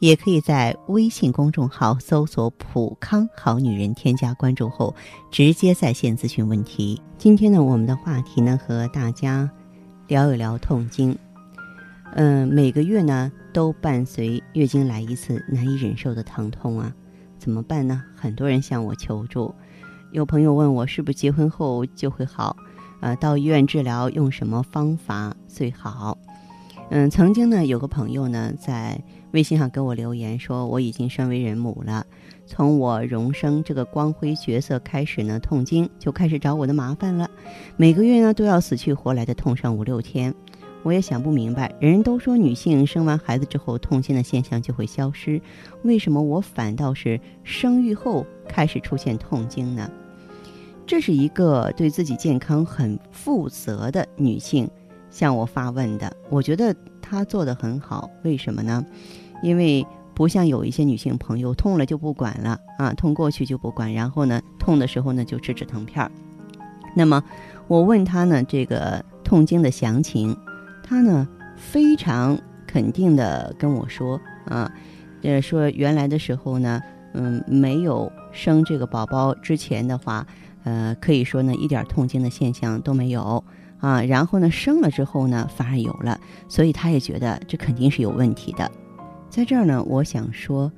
也可以在微信公众号搜索“普康好女人”，添加关注后直接在线咨询问题。今天呢，我们的话题呢和大家聊一聊痛经。嗯，每个月呢都伴随月经来一次难以忍受的疼痛啊，怎么办呢？很多人向我求助。有朋友问我是不是结婚后就会好？呃，到医院治疗用什么方法最好？嗯，曾经呢有个朋友呢在。微信上给我留言说，我已经身为人母了，从我荣升这个光辉角色开始呢，痛经就开始找我的麻烦了，每个月呢都要死去活来的痛上五六天，我也想不明白，人人都说女性生完孩子之后痛经的现象就会消失，为什么我反倒是生育后开始出现痛经呢？这是一个对自己健康很负责的女性向我发问的，我觉得她做的很好，为什么呢？因为不像有一些女性朋友痛了就不管了啊，痛过去就不管，然后呢，痛的时候呢就吃止疼片儿。那么我问她呢这个痛经的详情，她呢非常肯定的跟我说啊，呃说原来的时候呢，嗯没有生这个宝宝之前的话，呃可以说呢一点痛经的现象都没有啊，然后呢生了之后呢反而有了，所以她也觉得这肯定是有问题的。在这儿呢，我想说，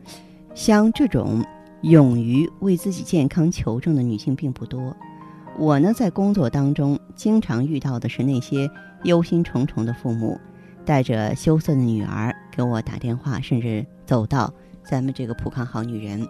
像这种勇于为自己健康求证的女性并不多。我呢，在工作当中经常遇到的是那些忧心忡忡的父母，带着羞涩的女儿给我打电话，甚至走到咱们这个普康好女人。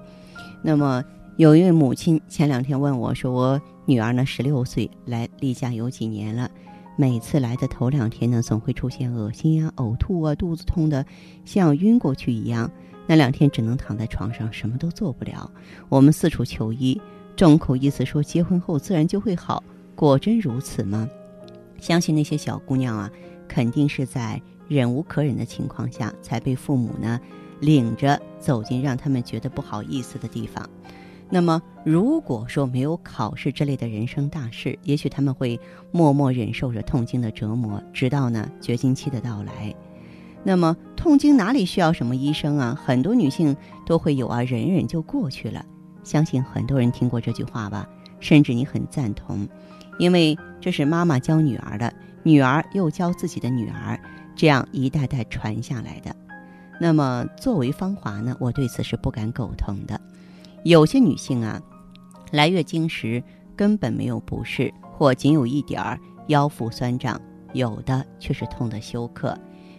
那么，有一位母亲前两天问我说：“我女儿呢，十六岁，来例假有几年了。”每次来的头两天呢，总会出现恶心啊、呕吐啊、肚子痛的，像晕过去一样。那两天只能躺在床上，什么都做不了。我们四处求医，众口一词说结婚后自然就会好。果真如此吗？相信那些小姑娘啊，肯定是在忍无可忍的情况下，才被父母呢领着走进让他们觉得不好意思的地方。那么，如果说没有考试之类的人生大事，也许他们会默默忍受着痛经的折磨，直到呢绝经期的到来。那么，痛经哪里需要什么医生啊？很多女性都会有啊，忍忍就过去了。相信很多人听过这句话吧，甚至你很赞同，因为这是妈妈教女儿的，女儿又教自己的女儿，这样一代代传下来的。那么，作为芳华呢，我对此是不敢苟同的。有些女性啊，来月经时根本没有不适，或仅有一点儿腰腹酸胀，有的却是痛得休克。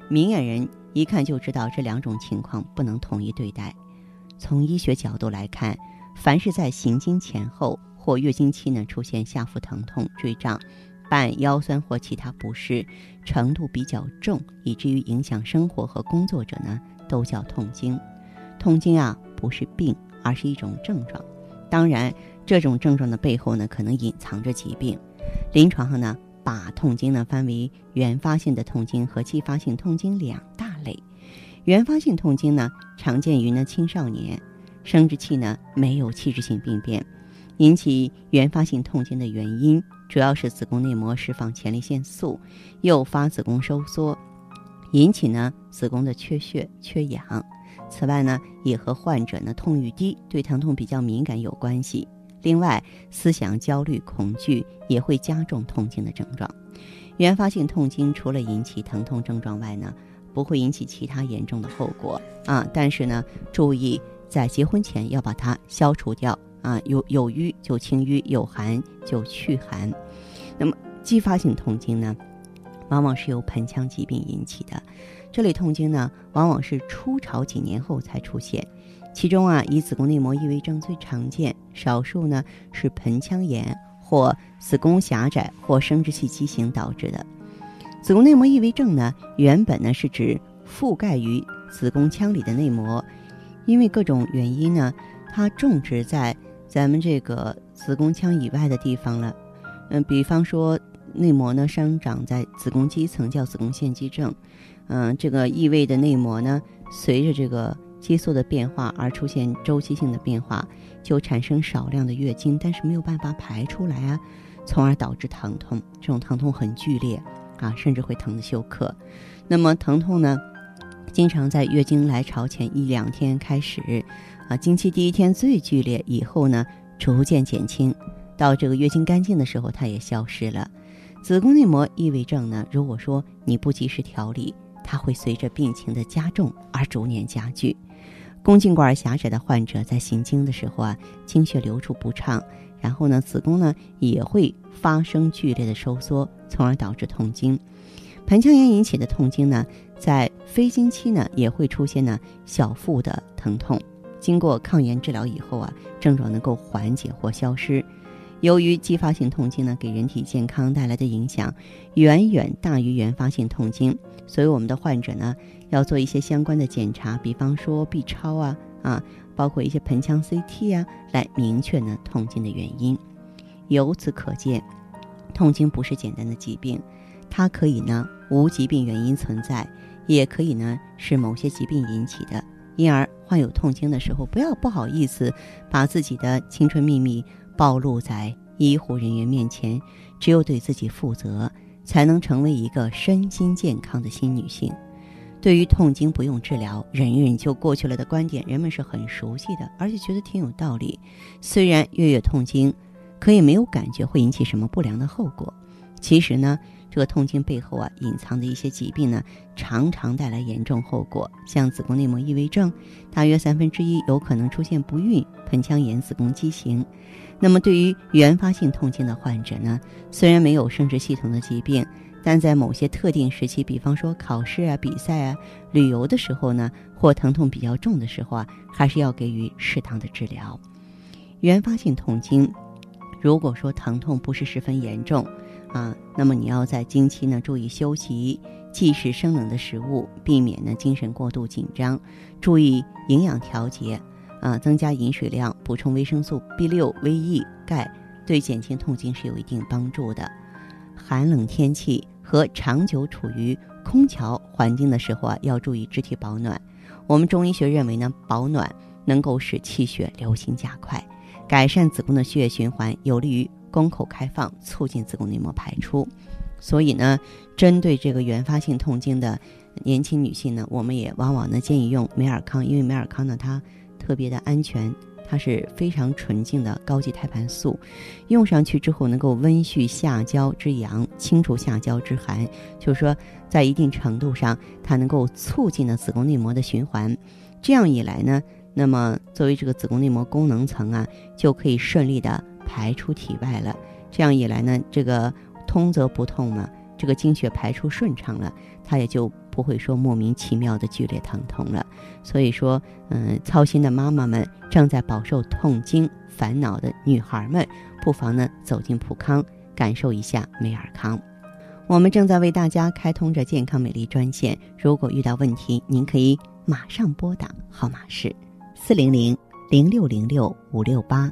明眼人一看就知道这两种情况不能统一对待。从医学角度来看，凡是在行经前后或月经期呢出现下腹疼痛、坠胀、伴腰酸或其他不适，程度比较重，以至于影响生活和工作者呢，都叫痛经。痛经啊，不是病。而是一种症状，当然，这种症状的背后呢，可能隐藏着疾病。临床上呢，把痛经呢分为原发性的痛经和继发性痛经两大类。原发性痛经呢，常见于呢青少年，生殖器呢没有器质性病变。引起原发性痛经的原因，主要是子宫内膜释放前列腺素，诱发子宫收缩，引起呢子宫的缺血、缺氧。此外呢，也和患者呢痛欲低、对疼痛比较敏感有关系。另外，思想焦虑、恐惧也会加重痛经的症状。原发性痛经除了引起疼痛症状外呢，不会引起其他严重的后果啊。但是呢，注意在结婚前要把它消除掉啊。有有瘀就清瘀，有寒就去寒。那么继发性痛经呢，往往是由盆腔疾病引起的。这类痛经呢，往往是初潮几年后才出现，其中啊，以子宫内膜异位症最常见，少数呢是盆腔炎或子宫狭窄或生殖器畸形导致的。子宫内膜异位症呢，原本呢是指覆盖于子宫腔里的内膜，因为各种原因呢，它种植在咱们这个子宫腔以外的地方了，嗯，比方说内膜呢生长在子宫肌层，叫子宫腺肌症。嗯，这个异位的内膜呢，随着这个激素的变化而出现周期性的变化，就产生少量的月经，但是没有办法排出来啊，从而导致疼痛。这种疼痛很剧烈啊，甚至会疼得休克。那么疼痛呢，经常在月经来潮前一两天开始，啊，经期第一天最剧烈，以后呢逐渐减轻，到这个月经干净的时候，它也消失了。子宫内膜异位症呢，如果说你不及时调理，它会随着病情的加重而逐年加剧。宫颈管狭窄的患者在行经的时候啊，经血流出不畅，然后呢，子宫呢也会发生剧烈的收缩，从而导致痛经。盆腔炎引起的痛经呢，在非经期呢也会出现呢小腹的疼痛。经过抗炎治疗以后啊，症状能够缓解或消失。由于继发性痛经呢，给人体健康带来的影响远远大于原发性痛经，所以我们的患者呢要做一些相关的检查，比方说 B 超啊啊，包括一些盆腔 CT 啊，来明确呢痛经的原因。由此可见，痛经不是简单的疾病，它可以呢无疾病原因存在，也可以呢是某些疾病引起的。因而患有痛经的时候，不要不好意思把自己的青春秘密。暴露在医护人员面前，只有对自己负责，才能成为一个身心健康的新女性。对于痛经不用治疗，忍一忍就过去了的观点，人们是很熟悉的，而且觉得挺有道理。虽然月月痛经，可也没有感觉会引起什么不良的后果，其实呢。这个痛经背后啊，隐藏的一些疾病呢，常常带来严重后果。像子宫内膜异位症，大约三分之一有可能出现不孕、盆腔炎、子宫畸形。那么，对于原发性痛经的患者呢，虽然没有生殖系统的疾病，但在某些特定时期，比方说考试啊、比赛啊、旅游的时候呢，或疼痛比较重的时候啊，还是要给予适当的治疗。原发性痛经，如果说疼痛不是十分严重，啊，那么你要在经期呢注意休息，忌食生冷的食物，避免呢精神过度紧张，注意营养调节，啊，增加饮水量，补充维生素 B 六、维 E、钙，对减轻痛经是有一定帮助的。寒冷天气和长久处于空调环境的时候啊，要注意肢体保暖。我们中医学认为呢，保暖能够使气血流行加快，改善子宫的血液循环，有利于。宫口开放，促进子宫内膜排出。所以呢，针对这个原发性痛经的年轻女性呢，我们也往往呢建议用美尔康，因为美尔康呢它特别的安全，它是非常纯净的高级胎盘素，用上去之后能够温煦下焦之阳，清除下焦之寒，就是说在一定程度上，它能够促进了子宫内膜的循环。这样一来呢，那么作为这个子宫内膜功能层啊，就可以顺利的。排出体外了，这样一来呢，这个通则不痛嘛，这个经血排出顺畅了，它也就不会说莫名其妙的剧烈疼痛了。所以说，嗯，操心的妈妈们，正在饱受痛经烦恼的女孩们，不妨呢走进普康，感受一下美尔康。我们正在为大家开通着健康美丽专线，如果遇到问题，您可以马上拨打，号码是四零零零六零六五六八。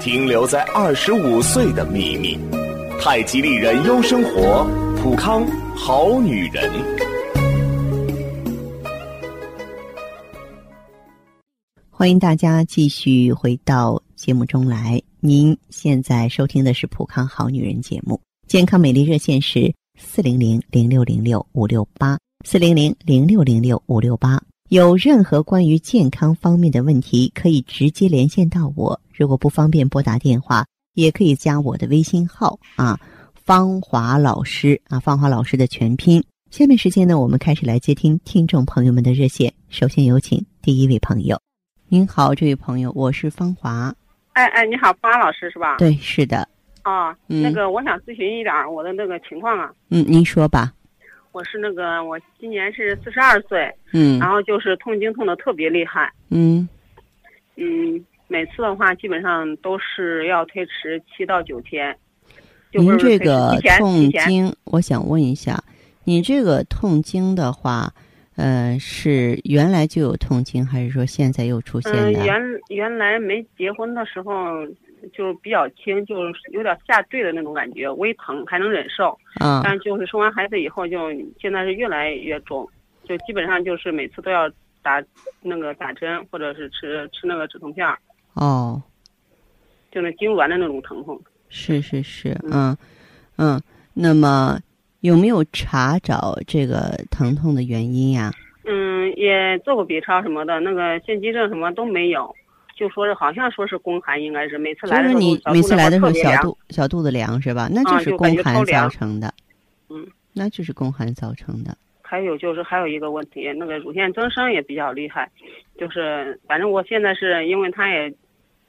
停留在二十五岁的秘密，太极丽人优生活，普康好女人。欢迎大家继续回到节目中来。您现在收听的是《普康好女人》节目，健康美丽热线是四零零零六零六五六八四零零零六零六五六八。有任何关于健康方面的问题，可以直接连线到我。如果不方便拨打电话，也可以加我的微信号啊，芳华老师啊，芳华老师的全拼。下面时间呢，我们开始来接听听众朋友们的热线。首先有请第一位朋友。您好，这位朋友，我是芳华。哎哎，你好，芳华老师是吧？对，是的。啊，那个我想咨询一点我的那个情况啊。嗯，您说吧。我是那个，我今年是四十二岁。嗯。然后就是痛经痛的特别厉害。嗯。嗯，每次的话基本上都是要推迟七到九天。您这个痛经，我想问一下，你这个痛经的话。呃，是原来就有痛经，还是说现在又出现的？嗯，原原来没结婚的时候就是比较轻，就是有点下坠的那种感觉，微疼还能忍受。嗯。但就是生完孩子以后，就现在是越来越重，就基本上就是每次都要打那个打针，或者是吃吃那个止痛片儿。哦。就那痉挛的那种疼痛。是是是，嗯嗯，那么。有没有查找这个疼痛的原因呀？嗯，也做过 B 超什么的，那个腺肌症什么都没有，就说是好像说是宫寒，应该是每次来的时候你每次来的时候小肚小肚子凉是吧？那就是宫寒造成的。嗯，那就是宫寒造成的。还有就是还有一个问题，那个乳腺增生也比较厉害，就是反正我现在是因为他也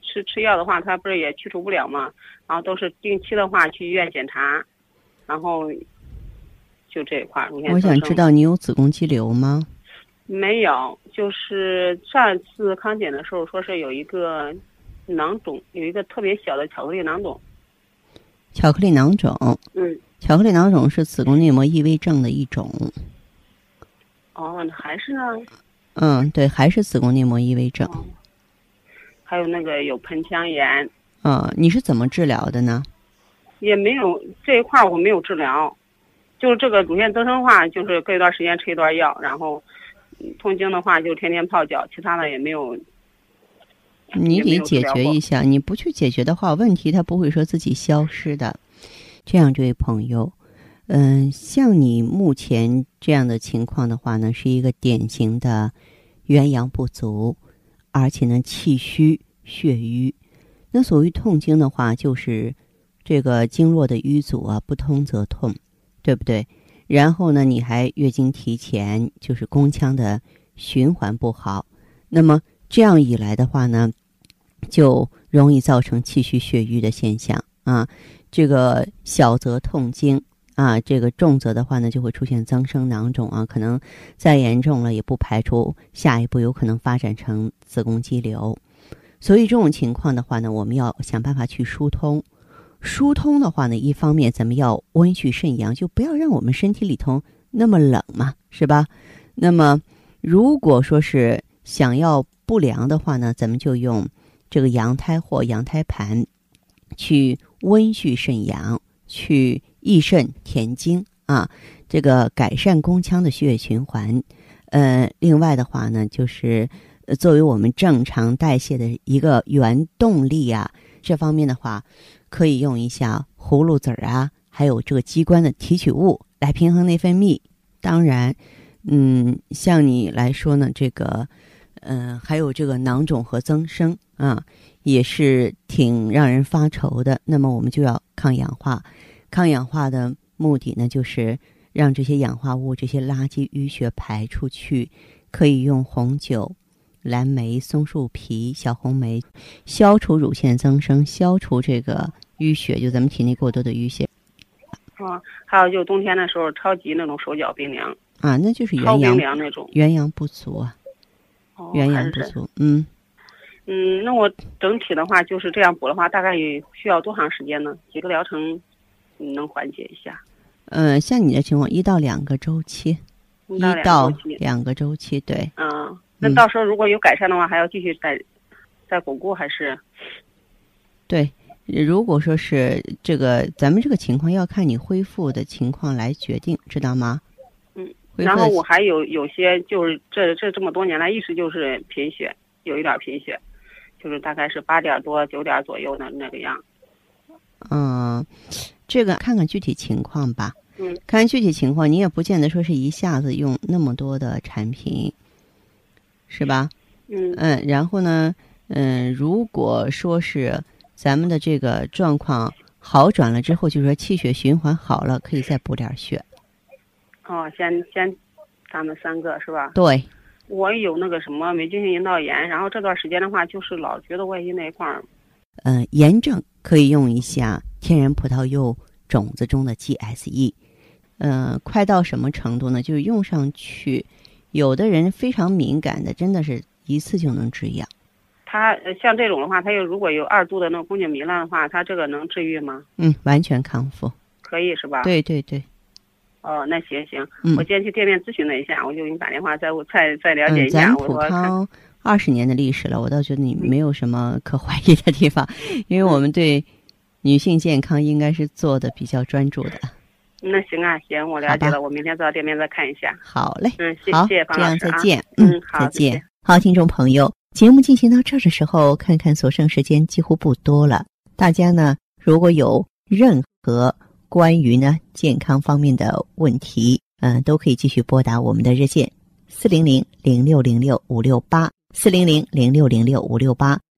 吃吃药的话，他不是也去除不了嘛，然后都是定期的话去医院检查，然后。就这一块儿，我想知道你有子宫肌瘤吗？没有，就是上次康检的时候说是有一个囊肿，有一个特别小的巧克力囊肿。巧克力囊肿。嗯。巧克力囊肿是子宫内膜异位症的一种。哦，还是呢？嗯，对，还是子宫内膜异位症。还有那个有盆腔炎。嗯，你是怎么治疗的呢？也没有这一块儿，我没有治疗。就是这个乳腺增生化，就是隔一段时间吃一段药，然后痛经的话就天天泡脚，其他的也没有。你得解决一下，你不去解决的话，问题它不会说自己消失的。这样，这位朋友，嗯，像你目前这样的情况的话呢，是一个典型的元阳不足，而且呢气虚血瘀。那所谓痛经的话，就是这个经络的瘀阻啊，不通则痛。对不对？然后呢，你还月经提前，就是宫腔的循环不好。那么这样一来的话呢，就容易造成气虚血瘀的现象啊。这个小则痛经啊，这个重则的话呢，就会出现增生囊肿啊。可能再严重了，也不排除下一步有可能发展成子宫肌瘤。所以这种情况的话呢，我们要想办法去疏通。疏通的话呢，一方面咱们要温煦肾阳，就不要让我们身体里头那么冷嘛，是吧？那么如果说是想要不凉的话呢，咱们就用这个羊胎或羊胎盘去温煦肾阳，去益肾填精啊，这个改善宫腔的血液循环。呃，另外的话呢，就是作为我们正常代谢的一个原动力啊，这方面的话。可以用一下葫芦籽儿啊，还有这个鸡冠的提取物来平衡内分泌。当然，嗯，像你来说呢，这个，嗯，还有这个囊肿和增生啊，也是挺让人发愁的。那么我们就要抗氧化，抗氧化的目的呢，就是让这些氧化物、这些垃圾淤血排出去。可以用红酒。蓝莓、松树皮、小红莓，消除乳腺增生，消除这个淤血，就咱们体内过多的淤血。啊，还有就冬天的时候，超级那种手脚冰凉。啊，那就是元阳那种元阳不足啊。哦，元阳不足，嗯。嗯，那我整体的话就是这样补的话，大概需要多长时间呢？几个疗程能缓解一下？嗯，像你的情况，一到两个周期，一到两个周期，对。嗯。那到时候如果有改善的话，还要继续再再巩固还是？对，如果说是这个，咱们这个情况要看你恢复的情况来决定，知道吗？嗯。然后我还有有些就是这这这么多年来一直就是贫血，有一点贫血，就是大概是八点多九点左右的那个样。嗯，这个看看具体情况吧。嗯，看具体情况，你也不见得说是一下子用那么多的产品，是吧？嗯嗯，然后呢，嗯，如果说是咱们的这个状况好转了之后，就是说气血循环好了，可以再补点血。哦，先先，咱们三个是吧？对，我有那个什么霉菌性阴道炎，然后这段时间的话，就是老觉得外阴那一块儿，嗯，炎症可以用一下天然葡萄柚种子中的 GSE。嗯，快到什么程度呢？就是用上去，有的人非常敏感的，真的是一次就能止痒。它呃像这种的话，它又如果有二度的那个宫颈糜烂的话，它这个能治愈吗？嗯，完全康复。可以是吧？。对对对，哦，那行行，嗯我今天去店面咨询了一下，我就给你打电话再再再了解嗯，一下。咱普康二十年的历史了，我倒觉得你没有什么可怀疑的地方，因为我们对女性健康应该是做的比较专注的。那行啊，行，我了解了，我明天到店面再看一下。好嘞，嗯，谢好，谢方这样老师啊。再见，嗯好再见。好，听众朋友，节目进行到这儿的时候，看看所剩时间几乎不多了。大家呢，如果有任何关于呢健康方面的问题，嗯、都可以继续拨打我们的热线四零零零六零六五六八四零零零六零六五六八，